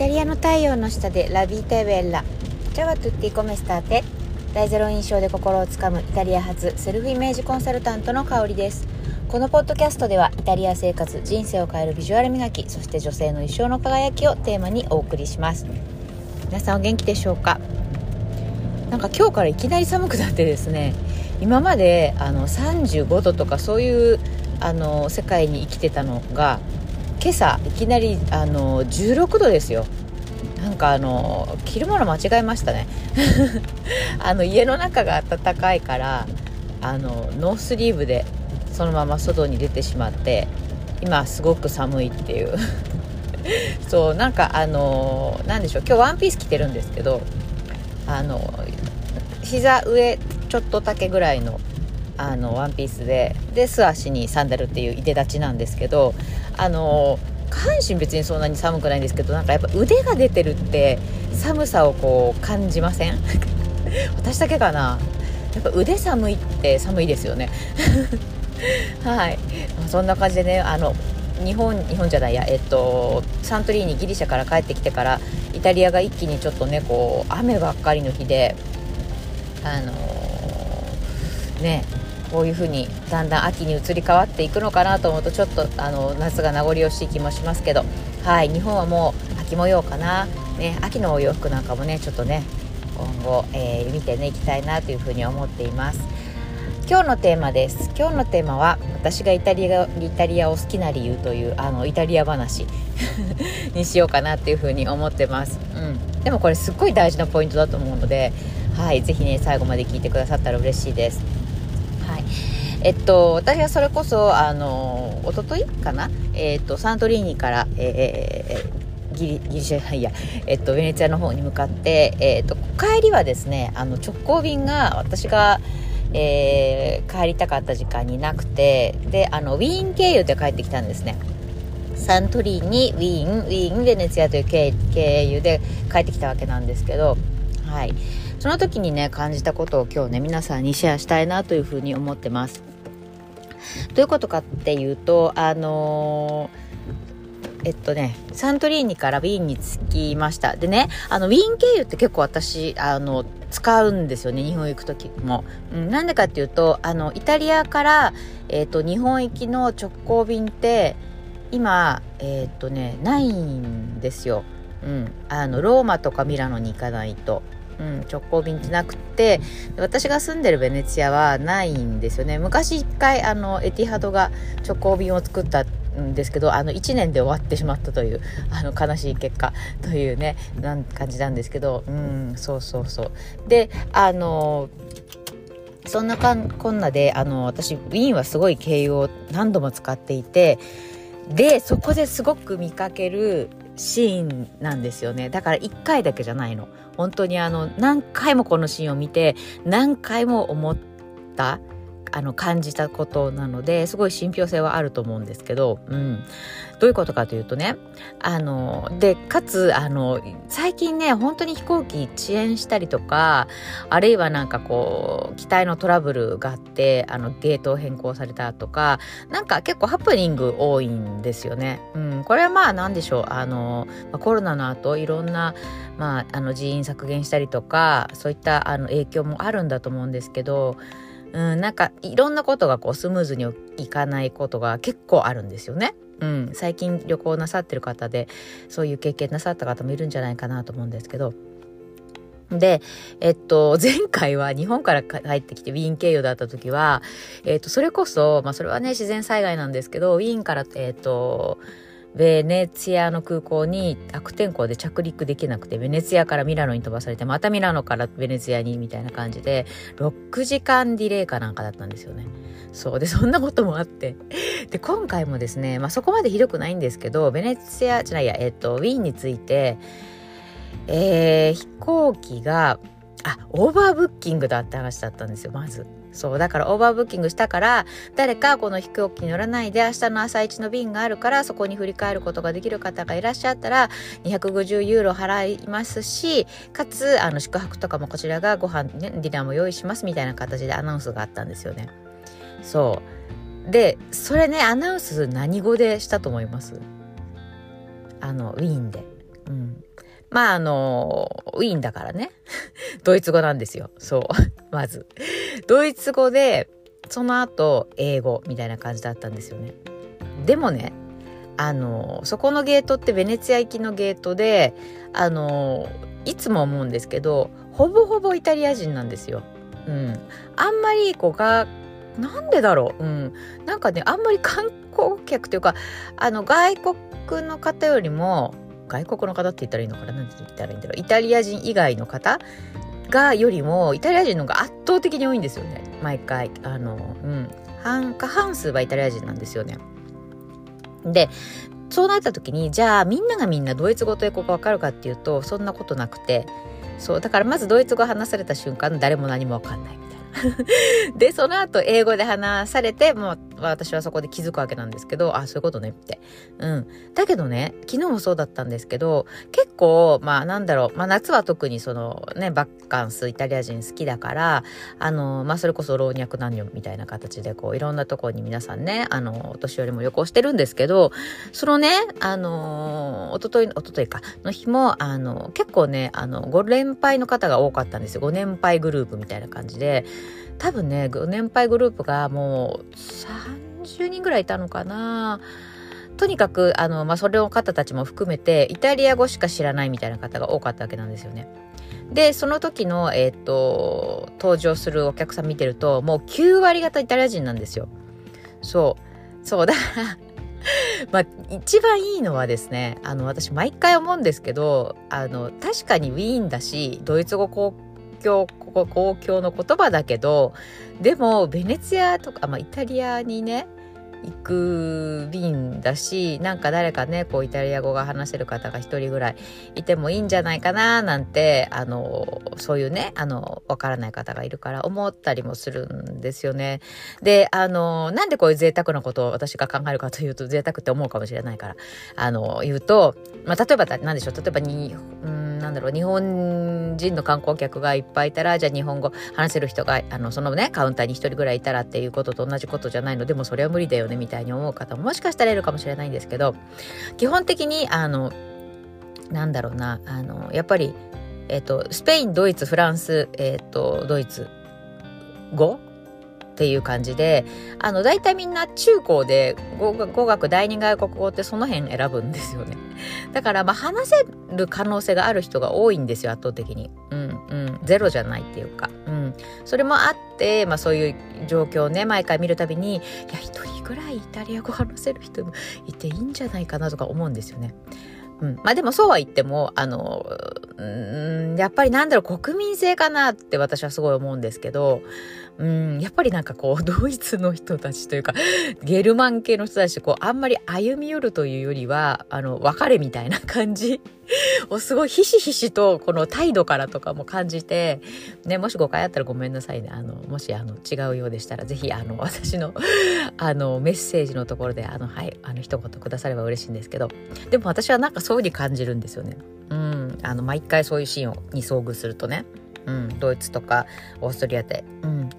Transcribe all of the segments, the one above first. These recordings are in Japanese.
タリアの太陽の下でラビータベッラチャワトゥッティコメスターテ。大ゼロ印象で心をつかむイタリア発セルフイメージコンサルタントの香りです。このポッドキャストではイタリア生活人生を変えるビジュアル磨きそして女性の一生の輝きをテーマにお送りします。皆さんお元気でしょうか？なんか今日からいきなり寒くなってですね。今まであの35度とかそういうあの世界に生きてたのが今朝いきなりあの16度ですよ。なんかあの着るもの間違えましたね。あの家の中が暖かいからあのノースリーブでそのまま外に出てしまって今すごく寒いっていう。そうなんかあのなんでしょう今日ワンピース着てるんですけどあの膝上ちょっと丈ぐらいのあのワンピースでで素足にサンダルっていういで立ちなんですけどあの下半身別にそんなに寒くないんですけどなんかやっぱ腕が出てるって寒さをこう感じません？私だけかな？やっぱ腕寒いって寒いですよね。はい。そんな感じでねあの日本日本じゃないやえっとサントリーにギリシャから帰ってきてからイタリアが一気にちょっとねこう雨ばっかりの日であのー、ねこういうふうにだんだん秋に移り変わっていくのかなと思うとちょっとあの夏が名残惜しい気もしますけどはい日本はもう秋模様かな、ね、秋のお洋服なんかもねちょっとね今後、えー、見てねいきたいなというふうに思っています。今日のテーマです。今日のテーマは私がイタリアイタリアを好きな理由というあのイタリア話。にしようかなっていうふうに思ってます、うん、でもこれすっごい大事なポイントだと思うのではい是非ね最後まで聞いてくださったら嬉しいです。はいえっと、私はそれこそ、あの、おとといかな？えっと、サントリーニから、えー、ギリギリシャいや、えっと、ベネツィアの方に向かって、えっと、帰りはですね、あの、直行便が、私が、えー、帰りたかった時間になくて、で、あの、ウィーン経由で帰ってきたんですね。サントリーニ、ウィーン、ウィーン、ベネツィアという経由で帰ってきたわけなんですけど、はい。その時にね感じたことを今日ね皆さんにシェアしたいなというふうに思ってます。どういうことかっていうとあのー、えっとね、サントリーニからウィーンに着きました。でね、あの、ウィーン経由って結構私、あの、使うんですよね、日本行く時も。うん、なんでかっていうと、あの、イタリアから、えっと、日本行きの直行便って、今、えっとね、ないんですよ。うん。あの、ローマとかミラノに行かないと。うん、直行便ってなくて私が住んでるベネチアはないんですよね。昔一回あのエティハドが直行便を作ったんですけどあの1年で終わってしまったというあの悲しい結果というねなん感じなんですけどうんそうそうそう。であのそんなかんこんなであの私ウィーンはすごい経由を何度も使っていてでそこですごく見かけるシーンなんですよね。だから1回だけじゃないの。本当にあの何回もこのシーンを見て何回も思ったあの感じたことなのですごい信憑性はあると思うんですけど、うん、どういうことかというとねあのでかつあの最近ね本当に飛行機遅延したりとかあるいはなんかこう機体のトラブルがあってあのゲートを変更されたとかなんか結構ハプニング多いんですよね。うん、これはまあ何でしょうあのコロナの後いろんな、まあ、あの人員削減したりとかそういったあの影響もあるんだと思うんですけどうん、なんかいろんなことがこうスムーズにいかないことが結構あるんですよね。うん、最近旅行なさってる方でそういう経験なさった方もいるんじゃないかなと思うんですけど。で、えっと、前回は日本から帰ってきてウィーン経由だった時は、えっと、それこそ、まあそれはね、自然災害なんですけど、ウィーンから、えっと、ベネツィアの空港に悪天候で着陸できなくてベネツィアからミラノに飛ばされてまたミラノからベネツィアにみたいな感じで6時間ディレイかなんかだったんですよね。そうでそんなこともあってで今回もですね、まあ、そこまでひどくないんですけどベネツィアじゃないやえっとウィーンについてえー、飛行機があオーバーブッキングだって話だったんですよまず。そうだからオーバーブッキングしたから誰かこの飛行機に乗らないで明日の朝一の便があるからそこに振り返ることができる方がいらっしゃったら250ユーロ払いますしかつあの宿泊とかもこちらがご飯、ね、ディナーも用意しますみたいな形でアナウンスがあったんですよね。そうでそれねアナウンス何語でしたと思います？あのウィーンで。うん、まあ、あの、ウィーンだからね。ドイツ語なんですよ。そう。まず。ドイツ語で、その後、英語みたいな感じだったんですよね。でもね、あの、そこのゲートってベネツィア行きのゲートで、あの、いつも思うんですけど、ほぼほぼイタリア人なんですよ。うん。あんまり、こう、が、なんでだろう？うん。なんかね、あんまり観光客というか、あの、外国の方よりも、外国の方って言ったらいいのかな何て言ったらいいんだろう。イタリア人以外の方がよりもイタリア人の方が圧倒的に多いんですよね。毎回。あのうん。半過半数はイタリア人なんですよね。でそうなった時にじゃあみんながみんなドイツ語と英語が分かるかっていうとそんなことなくて。そうだからまずドイツ語話された瞬間誰も何も分かんないみたいな。で、その後英語で話されて、もう私はそこで気づくわけなんですけど、あ、そういうことねって。うん。だけどね、昨日もそうだったんですけど、結構、まあなんだろう、まあ夏は特にそのね、バッカンス、イタリア人好きだから、あの、まあそれこそ老若男女みたいな形で、こういろんなところに皆さんね、あの、お年寄りも旅行してるんですけど、そのね、あの、おととい、おとといか、の日も、あの、結構ね、あの、ご連敗の方が多かったんですよ。ご年配グループみたいな感じで、多分ね年配グループがもう30人ぐらいいたのかなとにかくあの、まあ、それの方たちも含めてイタリア語しか知らないみたいな方が多かったわけなんですよね。でその時の、えーと、登場するお客さん見てるともう9割方イタリア人なんですよ。そうそうだから まあ一番いいのはですねあの私毎回思うんですけどあの確かにウィーンだしドイツ語公共ここ公共の言葉だけどでもベネツィアとか、まあ、イタリアにね行く便だしなんか誰かねこうイタリア語が話せる方が一人ぐらいいてもいいんじゃないかななんてあのそういうねあのわからない方がいるから思ったりもするんですよね。であのなんでこういう贅沢なことを私が考えるかというと贅沢って思うかもしれないからあの言うと、まあ、例えば何でしょう例えばにうんなんだろう日本人の観光客がいっぱいいたらじゃあ日本語話せる人があのそのねカウンターに1人ぐらいいたらっていうことと同じことじゃないのでもそれは無理だよねみたいに思う方ももしかしたらいるかもしれないんですけど基本的にあのなんだろうなあのやっぱりえっ、とスペインドイツフランスえっ、とドイツ語っていう感じであの大体みんな中高で語学第二外国語ってその辺選ぶんですよね。だからまあ話せる可能性がある人が多いんですよ圧倒的に。うんうん。ゼロじゃないっていうか。うん。それもあってまあそういう状況をね毎回見るたびにいや一人ぐらいイタリア語話せる人もいていいんじゃないかなとか思うんですよね。うん、まあでもそうは言っても、あの、うん、やっぱりなんだろう、国民性かなって私はすごい思うんですけど、うん、やっぱりなんかこう、ドイツの人たちというか、ゲルマン系の人たちとこう、あんまり歩み寄るというよりは、あの、別れみたいな感じ をすごいひしひしと、この態度からとかも感じて、ね、もし誤解あったらごめんなさいね。あの、もし、あの、違うようでしたら、ぜひ、あの、私の、あの、メッセージのところで、あの、はい、あの、一言くだされば嬉しいんですけど、でも私はなんかそういうふうに感じるんですよね。うん、あの、毎回そういうシーンに遭遇するとね。うん、ドイツとかオーストリアで。うん。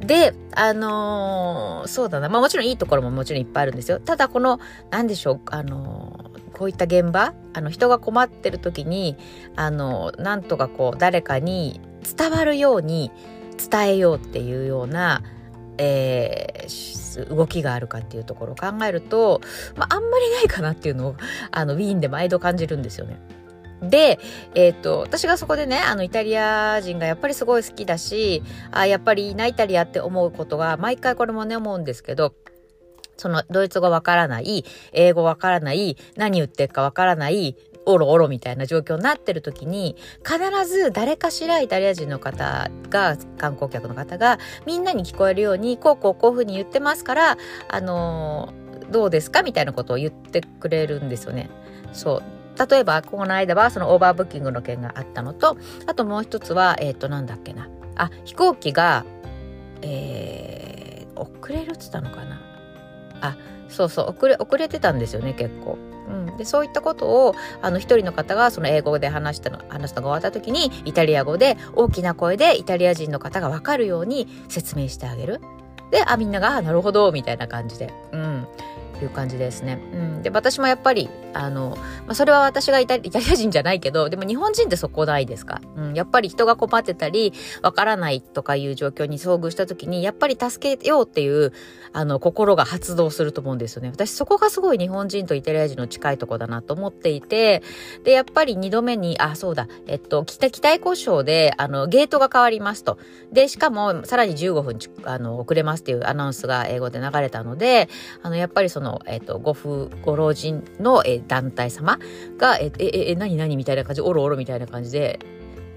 で、あのー、そうだな。まあもちろんいいところももちろんいっぱいあるんですよ。ただこの、なんでしょう、あのー、こういった現場、あの、人が困ってる時に、あのー、なんとかこう、誰かに伝わるように伝えようっていうような、えー、動きがあるかっていうところを考えると、まあ、あんまりないかなっていうのを、あの、ウィーンで毎度感じるんですよね。で、えっ、と、私がそこでね、あの、イタリア人がやっぱりすごい好きだし、あやっぱりいいな、イタリアって思うことが、毎回これもね、思うんですけど、その、ドイツ語わからない、英語わからない、何言ってるかわからない、おろおろみたいな状況になってる時に、必ず誰かしらイタリア人の方が、観光客の方が、みんなに聞こえるように、こうこうこういうふうに言ってますから、あの、どうですかみたいなことを言ってくれるんですよね。そう。例えば、この間はそのオーバーブッキングの件があったのと、あともう一つは、えっ、ー、と、なんだっけな。あ、飛行機が、えー、遅れるっつったのかな。あ、そうそう、遅れ、遅れてたんですよね、結構。うん、でそういったことをあの一人の方がその英語で話したの話すのが終わった時にイタリア語で大きな声でイタリア人の方が分かるように説明してあげる。であみんなが「なるほど」みたいな感じで、うん、いう感じですね。うん、で私もやっぱりあの、まあ、それは私がイタリア人じゃないけどでも日本人ってそこないですか、うん、やっぱり人が困ってたりわからないとかいう状況に遭遇した時にやっぱり助けようっていうあの心が発動すると思うんですよね。私そこがすごい日本人とイタリア人の近いとこだなと思っていてでやっぱり2度目にあそうだ。えっと北機体故障であのゲートが変わりますと。でしかもさらに15分あの遅れますっていうアナウンスが英語で流れたのであのやっぱりその、えっと、ご夫ご老人の、え団体様が「えええ何何?」みたいな感じ「おろおろ」みたいな感じで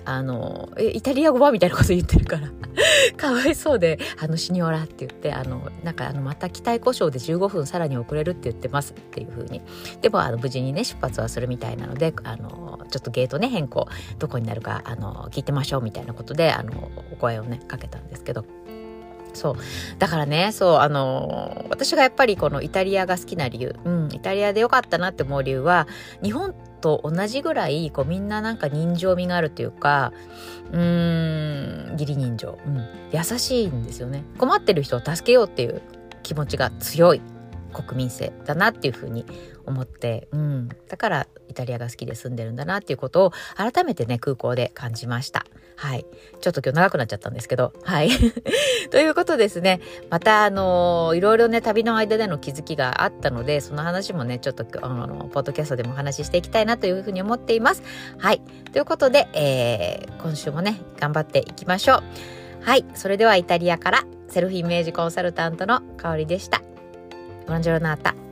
あの、え、イタリア語はみたいなこと言ってるから かわいそうで、あの、シニョラって言って、あの、なんか、あの、また機体故障で15分さらに遅れるって言ってますっていう風に。でも、あの、無事にね、出発はするみたいなので、あの、ちょっとゲートね、変更、どこになるか、あの、聞いてましょうみたいなことで、あの、お声をね、かけたんですけど。そう。だからね、そう、あの私がやっぱりこのイタリアが好きな理由、うん、イタリアでよかったなって思う理由は、日本と同じぐらいこうみんななんか人情味があるというかうん義理人情、うん、優しいんですよね困ってる人を助けようっていう気持ちが強い国民性だなっていうふうに思って、うん、だからイタリアが好きで住んでるんだなっていうことを改めてね空港で感じました。はい。ちょっと今日長くなっちゃったんですけど、はい。ということですね。また、あのー、いろいろね、旅の間での気づきがあったので、その話もね、ちょっと、あの、ポッドキャストでもお話ししていきたいなというふうに思っています。はい。ということで、えー、今週もね、頑張っていきましょう。はい。それではイタリアからセルフイメージコンサルタントの香りでした。ボランジョロナータ。